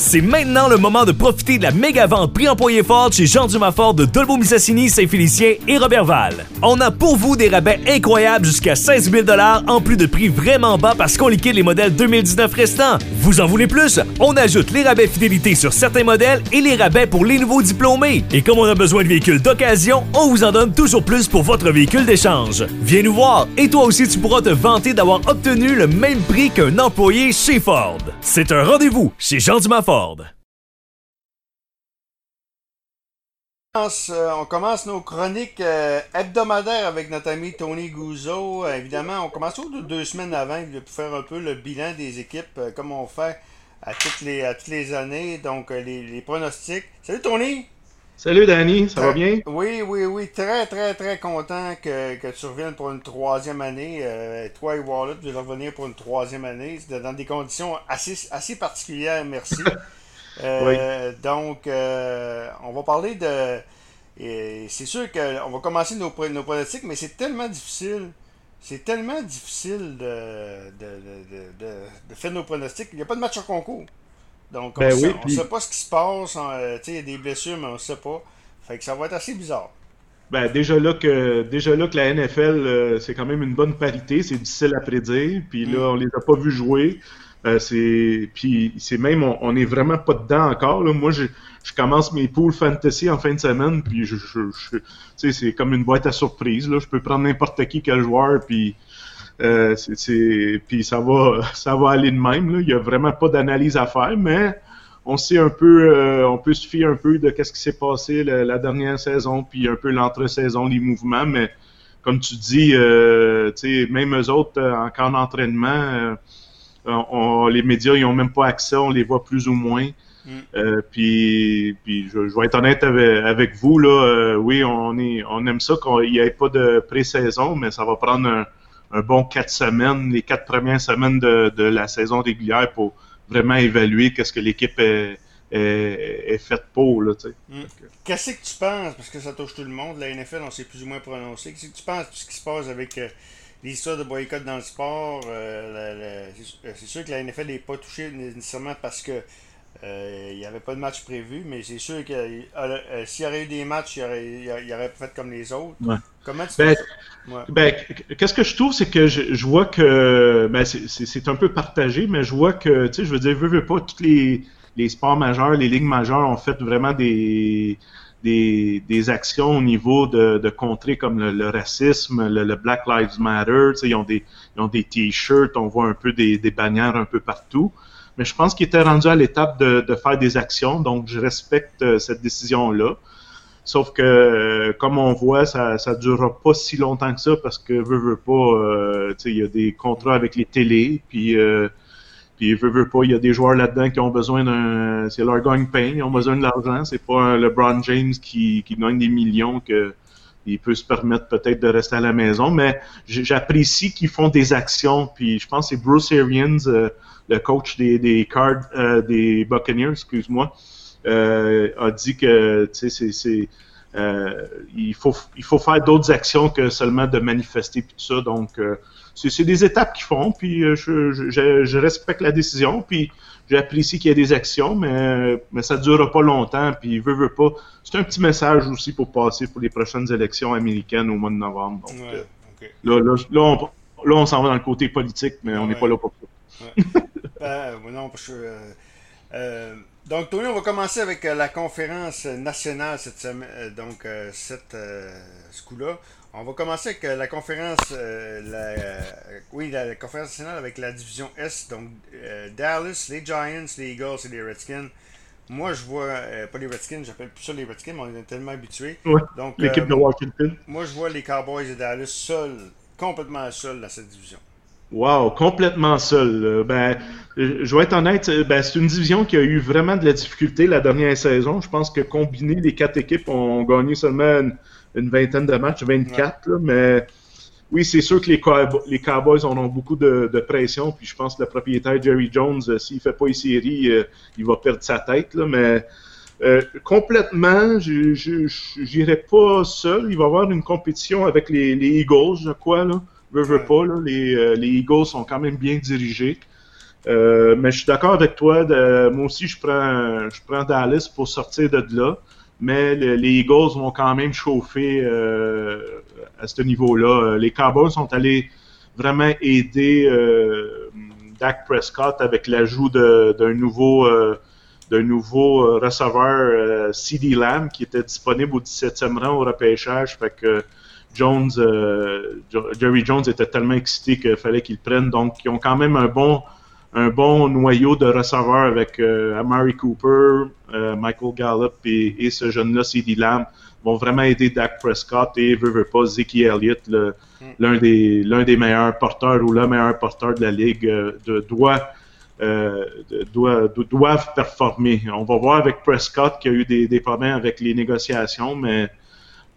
C'est maintenant le moment de profiter de la méga vente prix employé fort chez Jean Dumas Ford de Dolbeau Missassini, Saint-Félicien et Robertval. On a pour vous des rabais incroyables jusqu'à 16 000 en plus de prix vraiment bas parce qu'on liquide les modèles 2019 restants. Vous en voulez plus? On ajoute les rabais fidélité sur certains modèles et les rabais pour les nouveaux diplômés. Et comme on a besoin de véhicules d'occasion, on vous en donne toujours plus pour votre véhicule d'échange. Viens nous voir et toi aussi tu pourras te vanter d'avoir obtenu le même prix qu'un employé chez Ford. C'est un rendez-vous chez Jean Dumas Euh, on commence nos chroniques euh, hebdomadaires avec notre ami Tony Gouzeau. Euh, évidemment, on commence deux, deux semaines avant pour faire un peu le bilan des équipes, comme on fait à toutes les années. Donc, les, pronostics. Salut Tony! Salut Danny, ça va bien? Oui, oui, oui. Très, très, très content que, que tu reviennes pour une troisième année. toi et Wallet, vous allez revenir pour une troisième année. Dans des conditions assez, assez particulières, merci. Euh, donc, euh, on va parler de. C'est sûr qu'on va commencer nos, nos pronostics, mais c'est tellement difficile. C'est tellement difficile de, de, faire nos pronostics. Il n'y a pas de match en concours. Donc, on ben ne sait, pas ce qui se passe. Euh, il y a des blessures, mais on ne sait pas. Fait que ça va être assez bizarre. Ben, déjà là que déjà là que la NFL, c'est quand même une bonne parité, c'est difficile à prédire. Puis là, mm. on les a pas vus jouer. Euh, c'est puis c'est même on, est vraiment pas dedans encore. Là. Moi, je, je commence mes pools fantasy en fin de semaine, puis je, je, sais c'est comme une boîte à surprise. Là. Je peux prendre n'importe qui quel joueur, puis euh, c'est puis ça va ça va aller de même. Là. Il y a vraiment pas d'analyse à faire, mais on sait un peu, euh, on peut se fier un peu de qu'est-ce qui s'est passé la, dernière saison, puis un peu l'entre-saison, les mouvements, mais comme tu dis, euh, même eux autres, en camp d'entraînement, les médias, ils n'ont même pas accès, on les voit plus ou moins. Mm. Euh, puis, puis je, vais être honnête avec, vous, là, euh, oui, on, est, on aime ça qu'il n'y ait pas de pré-saison, mais ça va prendre un, bon quatre semaines, les quatre premières semaines de, la saison régulière pour vraiment évaluer qu'est-ce que l'équipe est, est, faite pour. Là, mm. Qu'est-ce que tu penses, parce que ça touche tout le monde, la NFL, on s'est plus ou moins prononcé, qu'est-ce que tu penses de ce qui se passe avec l'histoire de boycott dans le sport, euh, c'est sûr que la NFL n'est pas touchée nécessairement parce que euh, il n'y avait pas de match prévu, mais c'est sûr que euh, s'il y aurait eu des matchs, il aurait, il aurait fait comme les autres. Comment tu ben, ben, Qu'est-ce que je trouve, c'est que je, vois que ben, c'est un peu partagé, mais je vois que, tu sais, je veux dire, veux, veux pas, tous les, les sports majeurs, les ligues majeures ont fait vraiment des des, des, actions au niveau de, de contrer comme le, racisme, le, Black Lives Matter. Ils ont des, ils ont des t-shirts, on voit un peu des, des, bannières un peu partout. Mais je pense qu'ils étaient rendus à l'étape de, faire des actions, donc je respecte euh, cette décision-là. Sauf que, euh, comme on voit, ça ne durera pas si longtemps que ça parce que, veut, veut pas, euh, il y a des contrats avec les télés, puis euh, puis, veut, pas, il y a des joueurs là-dedans qui ont besoin d'un. C'est leur gagne pain, ils ont besoin de l'argent. C'est pas LeBron James qui, qui gagne des millions que il peut se permettre peut-être de rester à la maison. Mais j'apprécie qu'ils font des actions. Puis, je pense que c'est Bruce Arians, le coach des, des Cards, euh, des Buccaneers, excuse-moi, euh, a dit que, tu sais, c'est. il, faut, il faut faire d'autres actions que seulement de manifester tout ça. Donc, c'est des étapes qu'ils font, puis euh, je, respecte la décision, puis j'apprécie qu'il y ait des actions, mais, mais ça ne durera pas longtemps, puis veut, veut pas. C'est un petit message aussi pour passer pour les prochaines élections américaines au mois de novembre. Euh, là, là, on, s'en va dans le côté politique, mais on n'est pas là pour ça. Ben, non, parce que, euh, donc, Tony, on va commencer avec la conférence nationale cette semaine, donc cette, ce coup-là. On va commencer avec euh, la conférence, euh, la, euh, oui, la, conférence nationale avec la division S. Donc, Dallas, les Giants, les Eagles et les Redskins. Moi, je vois, pas les Redskins, j'appelle plus ça les Redskins, mais on est tellement habitués. Donc, l'équipe de Washington. Moi, je vois les Cowboys de Dallas seuls, complètement seuls dans cette division. Wow, complètement seul. Ben, je vais être honnête, ben, c'est une division qui a eu vraiment de la difficulté la dernière saison. Je pense que combiner les quatre équipes ont gagné seulement une vingtaine de matchs, 24, mais oui, c'est sûr que les, les Cowboys en ont beaucoup de, pression, puis je pense que le propriétaire Jerry Jones, euh, s'il ne fait pas une série, euh, il va perdre sa tête, là, mais euh, complètement, je n'irai pas seul. Il va y avoir une compétition avec les, Eagles, je crois. Là. Veux, veux pas, là, les, les, Eagles sont quand même bien dirigés. mais je suis d'accord avec toi. moi aussi, je prends, je prends Dallas pour sortir de là. Mais les Eagles vont quand même chauffer à ce niveau-là. Les Cowboys sont allés vraiment aider Dak Prescott avec l'ajout d'un nouveau d'un nouveau euh, receveur euh, CD Lamb qui était disponible au 17e rang au repêchage. Fait que Jones, euh, Jerry Jones était tellement excité qu'il fallait qu'il prenne. Donc, ils ont quand même un bon, un bon noyau de receveurs avec Amari Cooper, Michael Gallup et, ce jeune-là, CD Lamb, vont vraiment aider Dak Prescott et veut, veut pas Zeke Elliott, mm. l'un des, l'un des meilleurs porteurs ou le meilleur porteur de la ligue, de, doit euh, doivent, performer. On va voir avec Prescott qui a eu des, problèmes avec les négociations, mais euh,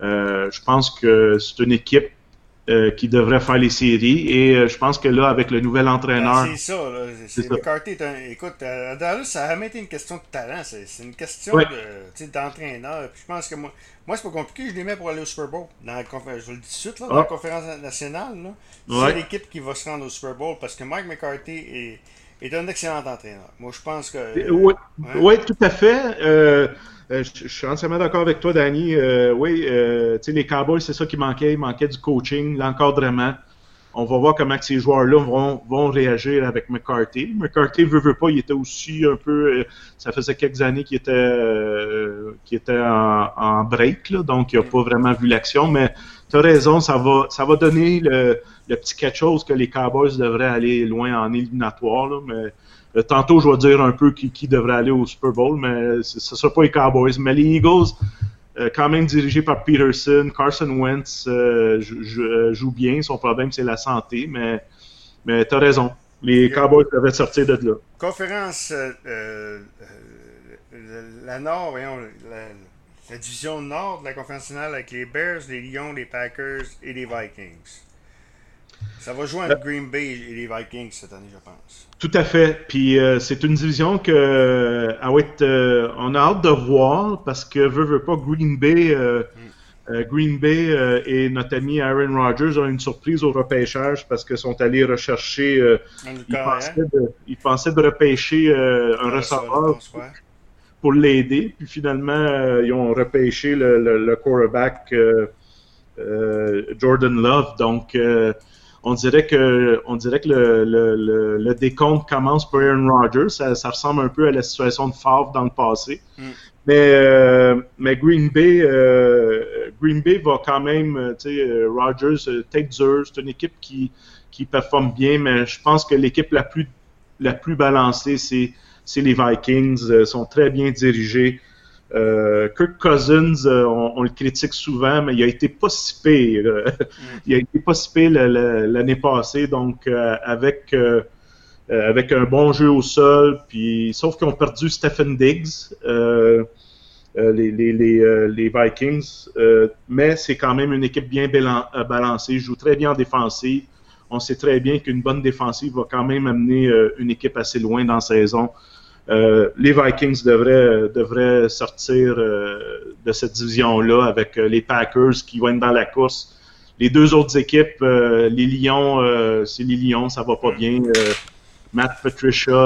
je pense que c'est une équipe euh, qui devrait faire les séries. Et je pense que là, avec le nouvel entraîneur. Ben, c'est ça, C'est McCarthy écoute, à Dallas, ça a jamais été une question de talent. C'est une question d'entraîneur. je pense que moi, moi c'est pas compliqué. Je les mets pour aller au Super Bowl. Dans la je vous le dis tout de suite, là, dans la ah. conférence nationale. C'est l'équipe qui va se rendre au Super Bowl parce que Mike McCarthy est est un excellent entraîneur. Moi, je pense que. Oui, hein? tout à fait. Euh, euh, je, suis entièrement d'accord avec toi, Danny. Euh, oui, les Cowboys, c'est ça qui manquait. Il manquait du coaching, l'encadrement. On va voir comment ces joueurs-là vont, vont, réagir avec McCarthy. McCarthy veut, veut pas, il était aussi un peu. ça faisait quelques années qu'il était, était en, break, donc il n'a pas vraiment vu l'action. Mais as raison, ça va, ça va donner le, le petit quelque chose que les Cowboys devraient aller loin en éliminatoire. mais euh, tantôt, je vais dire un peu qui, devrait aller au Super Bowl, mais ce ne sera pas les Cowboys. Mais les Eagles, euh, quand même dirigés par Peterson, Carson Wentz euh, joue bien. Son problème, c'est la santé, mais, mais tu as raison. Les Cowboys devraient sortir de là. Conférence, la Nord, voyons, la, division Nord de la conférence nationale avec les Bears, les Lions, les Packers et les Vikings. Ça va jouer entre Green Bay et les Vikings cette année, je pense. Tout à fait. Puis euh, c'est une division que euh, euh, on a hâte de voir parce que veut, veut pas Green Bay. Mm. Green Bay et notre ami Aaron Rodgers ont une surprise au repêchage parce qu'ils sont allés rechercher. ils, pensaient de, repêcher un receveur pour, l'aider. Puis finalement, ils ont repêché le, le quarterback Jordan Love. Donc, on dirait que, on dirait que le, le, le, décompte commence pour Aaron Rodgers. Ça, ça, ressemble un peu à la situation de Favre dans le passé. Mm. Mais, euh, mais Green Bay, euh, Green Bay va quand même, euh, tu sais, Rodgers, tête dure, c'est une équipe qui, qui performe bien, mais je pense que l'équipe la plus, la plus balancée, c'est, c'est les Vikings. Ils sont très bien dirigés. Euh, Kirk Cousins, euh, on, le critique souvent, mais il a été pas si pire. Mm. il a été pas si pire l'année passée, donc euh, avec avec un bon jeu au sol, puis sauf qu'ils ont perdu Stephen Diggs, les, les, Vikings, mais c'est quand même une équipe bien balancée, joue très bien en défensive. On sait très bien qu'une bonne défensive va quand même amener une équipe assez loin dans la saison. Euh, les Vikings devraient, devraient sortir euh, de cette division-là avec euh, les Packers qui vont être dans la course. Les deux autres équipes, les Lions, c'est les Lions, ça va pas bien. Matt Patricia,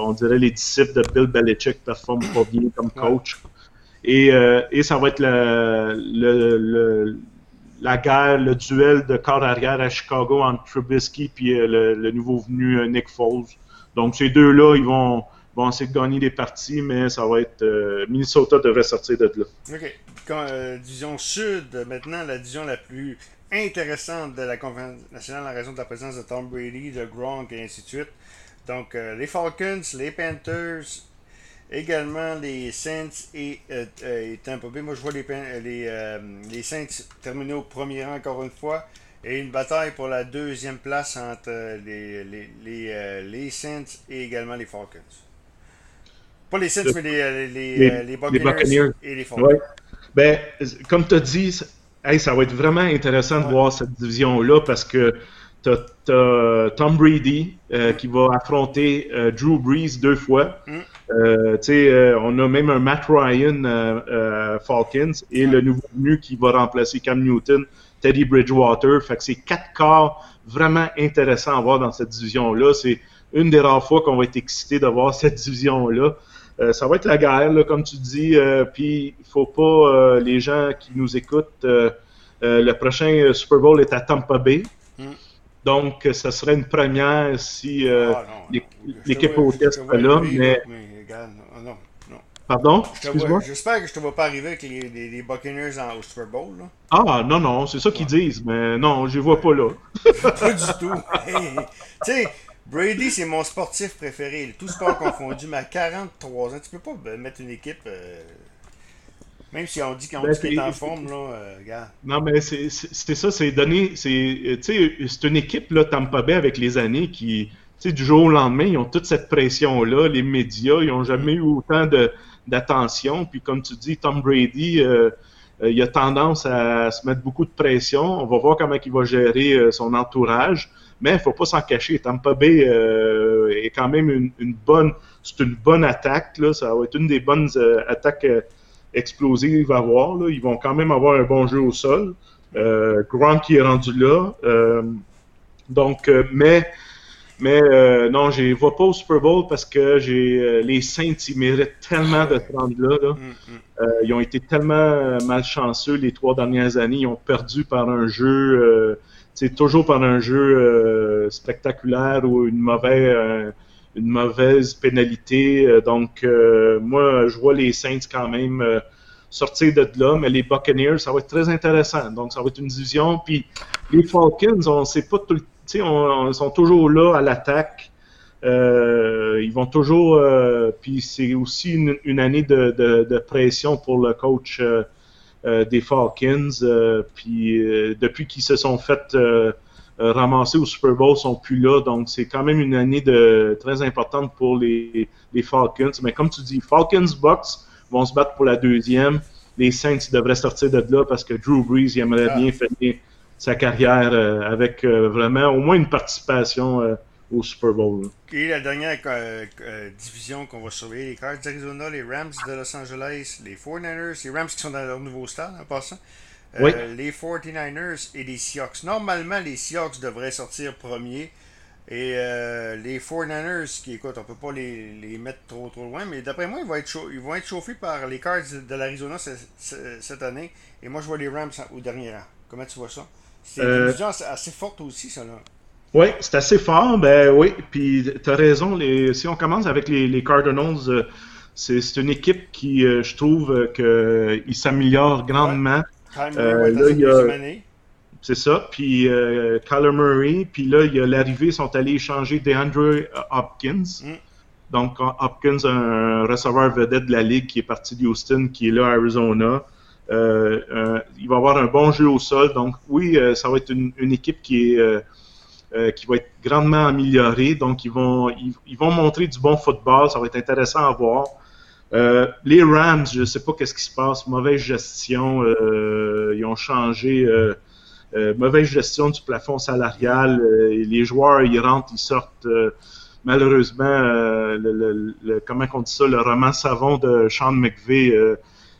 on dirait les disciples de Bill Belichick performent pas bien comme coach. Et, et ça va être la, la guerre, le duel de corps arrière à Chicago entre Trubisky et le, le nouveau venu Nick Foles. Donc ces deux-là, ils vont vont essayer de gagner des parties, mais ça va être. Euh, Minnesota devrait sortir de là. OK. Euh, division Sud, maintenant, la division la plus intéressante de la Conférence nationale en raison de la présence de Tom Brady, de Gronk et ainsi de suite. Donc, euh, les Falcons, les Panthers, également les Saints et, et Tampa Bay. Moi, je vois les, Saints terminer au premier rang encore une fois. Et une bataille pour la deuxième place entre les Saints et également les Falcons. Pas les Saints, mais les, euh, les, euh, les, Buccaneers et les Falcons. Ben, comme tu as dit, ça va être vraiment intéressant de voir cette division-là parce que tu as, Tom Brady euh, qui va affronter Drew Brees deux fois. Mm. on a même un Matt Ryan Falcons et le nouveau venu qui va remplacer Cam Newton, Teddy Bridgewater. Fait que c'est quatre corps vraiment intéressants à voir dans cette division-là. C'est une des rares fois qu'on va être excité de voir cette division-là. Ça va être la guerre, comme tu dis. Puis il faut pas les gens qui nous écoutent. le prochain Super Bowl est à Tampa Bay. Mm. Donc, ça serait une première si ah, l'équipe hôtesse est là. Mais, Pardon? J'espère que je te vois pas arriver avec les, les, Buccaneers en, au Super Bowl. Là. Ah, non, non, c'est ça qu'ils disent, mais non, je les vois pas là. pas du tout. tu sais, Brady, c'est mon sportif préféré. Tout sport confondu, mais à 43 ans, tu peux pas mettre une équipe. Euh, même si on dit qu'on ben, est en forme, là, euh, gars. Non, mais c'est ça, c'est donné. C'est une équipe, là, Tampa Bay, avec les années, qui, tu sais, du jour au lendemain, ils ont toute cette pression-là. Les médias, ils n'ont jamais eu autant de d'attention. Puis comme tu dis, Tom Brady, euh, euh, il a tendance à se mettre beaucoup de pression. On va voir comment il va gérer euh, son entourage. Mais il ne faut pas s'en cacher. Tampa Bay est quand même une, bonne, c'est une bonne attaque. Là. Ça va être une des bonnes attaques explosives à avoir. Là. Ils vont quand même avoir un bon jeu au sol. Grant qui est rendu là. donc, mais mais euh, non, je ne vois pas au Super Bowl parce que j'ai euh, les Saints, ils méritent tellement de se rendre là. Mm, mm. Euh, ils ont été tellement malchanceux les trois dernières années. Ils ont perdu par un jeu, c'est toujours par un jeu spectaculaire ou une mauvaise, une mauvaise pénalité. donc, moi, je vois les Saints quand même sortir de là, mais les Buccaneers, ça va être très intéressant. Donc, ça va être une division. Puis, les Falcons, on sait pas tout le ils sont toujours là à l'attaque. Euh, ils vont toujours. Euh, puis c'est aussi une, année de, pression pour le coach euh, des Falcons. puis depuis qu'ils se sont fait ramasser au Super Bowl, ils sont plus là. Donc c'est quand même une année de, très importante pour les, Falcons. Mais comme tu dis, Falcons Bucks vont se battre pour la deuxième. Les Saints devraient sortir de là parce que Drew Brees aimerait ah. bien finir sa carrière euh, avec euh, vraiment au moins une participation euh, au Super Bowl. Et la dernière division qu'on va surveiller, les Cards d'Arizona, les Rams de Los Angeles, les 49ers, les Rams qui sont dans leur nouveau stade en passant, les 49ers et les Seahawks. Normalement, les Seahawks devraient sortir premiers. Et les 49ers, qui écoute, on peut pas les, les mettre trop trop loin, mais d'après moi, ils vont, être ils vont être chauffés par les Cards de l'Arizona cette année. Et moi, je vois les Rams au dernier rang. Comment tu vois ça? C'est une euh, division assez forte aussi, ça, là. Oui, c'est assez fort, ben oui. Puis tu as raison, les, si on commence avec les, les Cardinals, euh, c'est une équipe qui, euh, je trouve, qu'ils s'améliore grandement. Ouais. C'est ça. Puis euh, Kyler Murray, puis là, il y a l'arrivée, ils sont allés échanger DeAndre Hopkins. Mm. Donc, Hopkins, un receveur vedette de la Ligue qui est parti d'Houston, qui est là à Arizona. Euh, euh, il va avoir un bon jeu au sol. Donc oui, euh, ça va être une, équipe qui est qui va être grandement améliorée. Donc ils vont ils, vont montrer du bon football. Ça va être intéressant à voir. les Rams, je ne sais pas qu'est-ce qui se passe. Mauvaise gestion. ils ont changé. mauvaise gestion du plafond salarial. les joueurs, ils rentrent, ils sortent. malheureusement, le, comment on dit ça, le roman savon de Sean McVeigh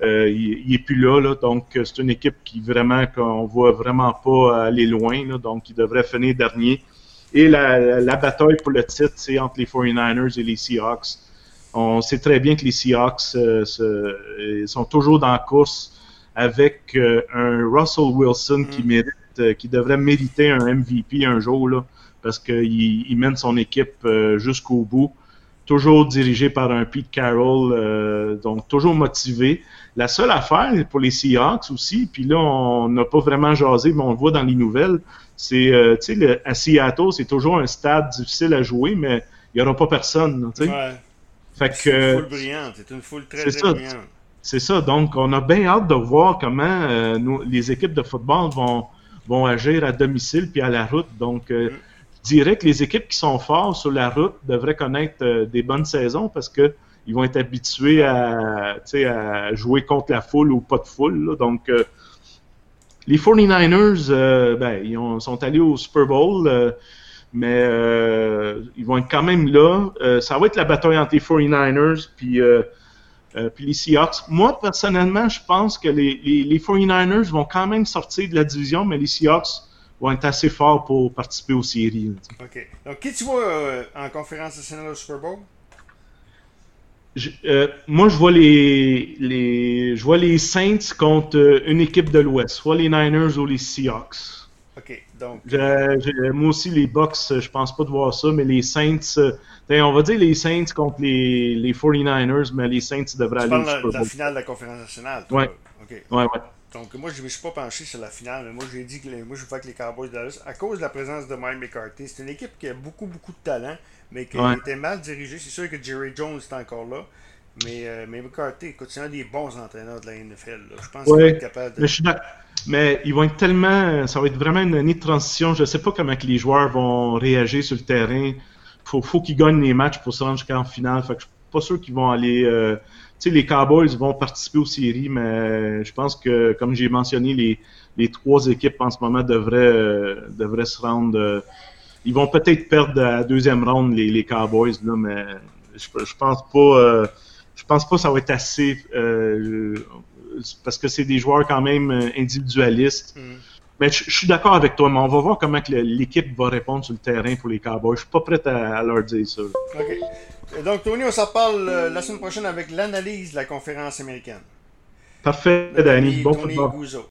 euh, il, n'est plus là, donc euh, c'est une équipe qui vraiment qu'on voit vraiment pas aller loin, donc il devrait finir dernier. Et la, bataille pour le titre, c'est entre les 49ers et les Seahawks. On sait très bien que les Seahawks euh, sont toujours dans la course avec un Russell Wilson qui mm. mérite, qui devrait mériter un MVP un jour, là, parce qu'il mène son équipe jusqu'au bout toujours dirigé par un Pete Carroll, donc toujours motivé. La seule affaire pour les Seahawks aussi, puis là, on n'a pas vraiment jasé, mais on le voit dans les nouvelles, c'est, euh, tu sais, à Seattle, c'est toujours un stade difficile à jouer, mais il n'y aura pas personne, tu sais. Ouais. Fait c'est une foule brillante, c'est une foule très, très brillante. C'est ça, donc on a bien hâte de voir comment euh, les équipes de football vont, vont agir à domicile puis à la route. Donc, euh, mm. Je dirais que les équipes qui sont fortes sur la route devraient connaître des bonnes saisons parce que ils vont être habitués à, jouer contre la foule ou pas de foule. Donc, euh, les 49ers, euh, ben, ils sont allés au Super Bowl, euh, mais ils vont être quand même là. ça va être la bataille entre les 49ers puis, puis les Seahawks. Moi, personnellement, je pense que les, 49ers vont quand même sortir de la division, mais les Seahawks vont être assez forts pour participer aux séries. OK. Donc, qui tu vois euh, en conférence nationale au Super Bowl? Euh, moi, je vois les, les, je vois les Saints contre euh, une équipe de l'Ouest, soit les Niners ou les Seahawks. OK. Donc. moi aussi, les Bucks, je pense pas de voir ça, mais les Saints, on va dire les Saints contre les, les 49ers, mais les Saints devraient aller au Super Bowl. la finale de la conférence nationale. Ouais. OK. Ouais, ouais. Donc, moi, je ne me suis pas penché sur la finale, mais moi, j'ai dit que moi, je veux que les Cowboys de Dallas, à cause de la présence de Mike McCarthy, c'est une équipe qui a beaucoup, beaucoup de talent, mais qui été mal dirigée. C'est sûr que Jerry Jones est encore là, mais, euh, mais McCarthy, écoute, c'est un des bons entraîneurs de la NFL. Je pense qu'il va être capable de. Mais, je suis mais ils vont être tellement. Ça va être vraiment une année de transition. Je ne sais pas comment que les joueurs vont réagir sur le terrain. Il faut, faut qu'ils gagnent les matchs pour se rendre jusqu'en finale. Fait que je suis pas sûr qu'ils vont aller. Euh, sais, les Cowboys vont participer aux séries, mais je pense que, comme j'ai mentionné, les, trois équipes en ce moment devraient, euh, devraient se rendre. Euh, ils vont peut-être perdre à la deuxième ronde, les, Cowboys, là, mais je, je pense pas. Euh, je pense pas que ça va être assez. parce que c'est des joueurs quand même individualistes. Mm. Mais je, suis d'accord avec toi, mais on va voir comment l'équipe va répondre sur le terrain pour les Cowboys. Je suis pas prêt à, leur dire ça. OK. donc, Tony, on s'en parle euh, la semaine prochaine avec l'analyse de la conférence américaine. Parfait, Danny. Bon Tony football.